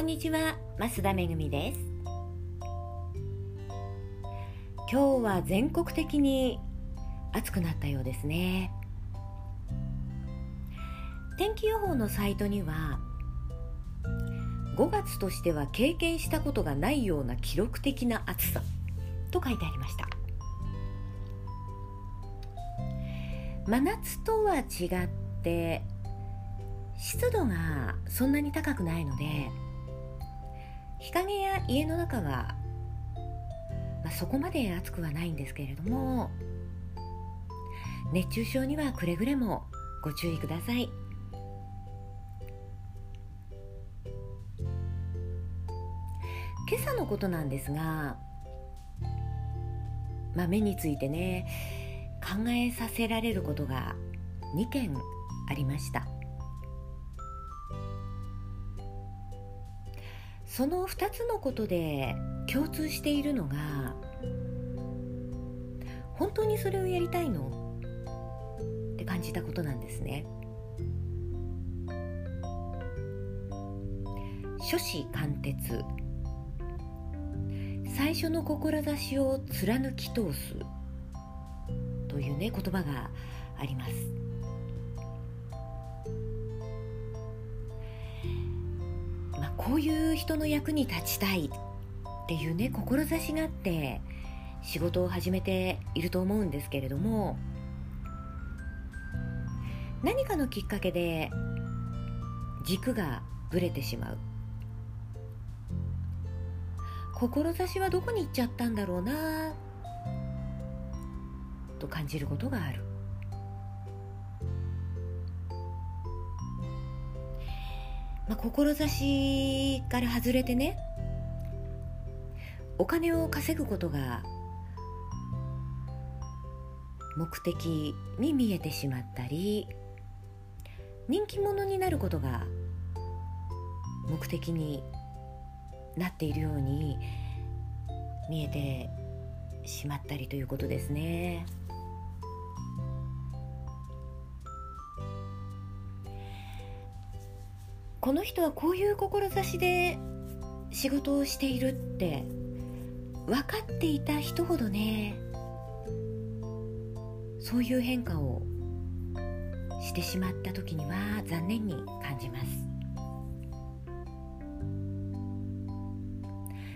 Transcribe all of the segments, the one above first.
んにちは増田めぐみです。今日は全国的に暑くなったようですね。天気予報のサイトには5月としては経験したことがないような記録的な暑さと書いてありました。真夏とは違って湿度がそんなに高くないので日陰や家の中は、まあ、そこまで暑くはないんですけれども熱中症にはくれぐれもご注意ください。今朝のことなんですが、まあ、目についてね考えさせられることが2件ありました。その2つのことで共通しているのが本当にそれをやりたいの？って感じたことなんですね。初子貫徹。最初の志を貫き通す。というね言葉があります。こういう人の役に立ちたいっていうね志があって仕事を始めていると思うんですけれども何かのきっかけで軸がぶれてしまう。志はどこに行っちゃったんだろうなと感じることがある。まあ、志から外れてねお金を稼ぐことが目的に見えてしまったり人気者になることが目的になっているように見えてしまったりということですね。この人はこういう志で仕事をしているって分かっていた人ほどねそういう変化をしてしまった時には残念に感じます。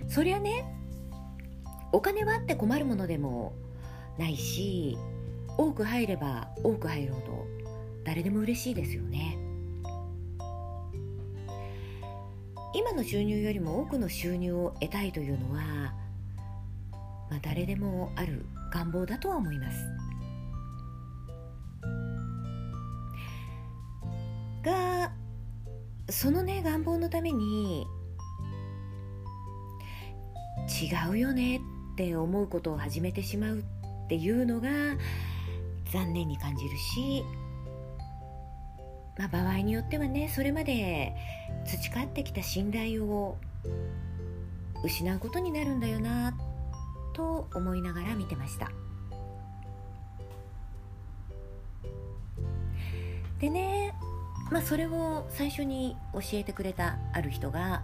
そりゃねお金はあって困るものでもないし多く入れば多く入るほど誰でも嬉しいですよね。今の収入よりも多くの収入を得たいというのは、まあ、誰でもある願望だとは思います。がそのね願望のために違うよねって思うことを始めてしまうっていうのが残念に感じるしまあ、場合によってはねそれまで培ってきた信頼を失うことになるんだよなと思いながら見てました。でねまあそれを最初に教えてくれたある人が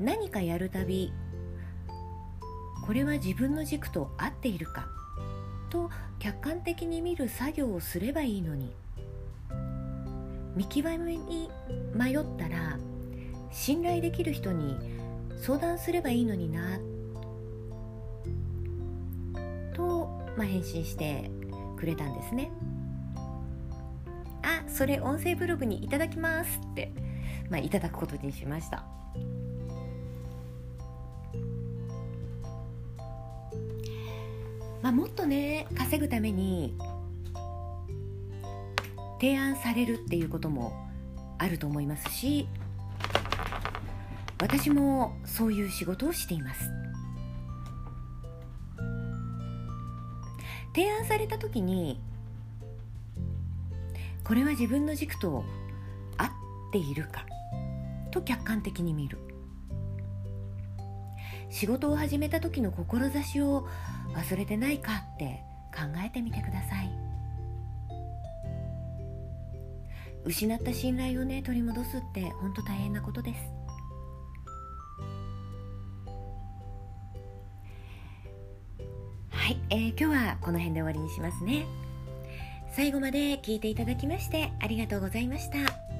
何かやるたびこれは自分の軸と合っているかと客観的に見る作業をすればいいのに。見極めに迷ったら信頼できる人に相談すればいいのになと、まあ、返信してくれたんですねあそれ音声ブログにいただきますって、まあ、いただくことにしました。まあ、もっとね稼ぐために提案されるっていうこともあると思いますし私もそういう仕事をしています。提案された時にこれは自分の軸と合っているかと客観的に見る。仕事を始めた時の志を忘れてないかって考えてみてください。失った信頼をね取り戻すって本当大変なことです。はい、えー、今日はこの辺で終わりにしますね。最後まで聞いていただきましてありがとうございました。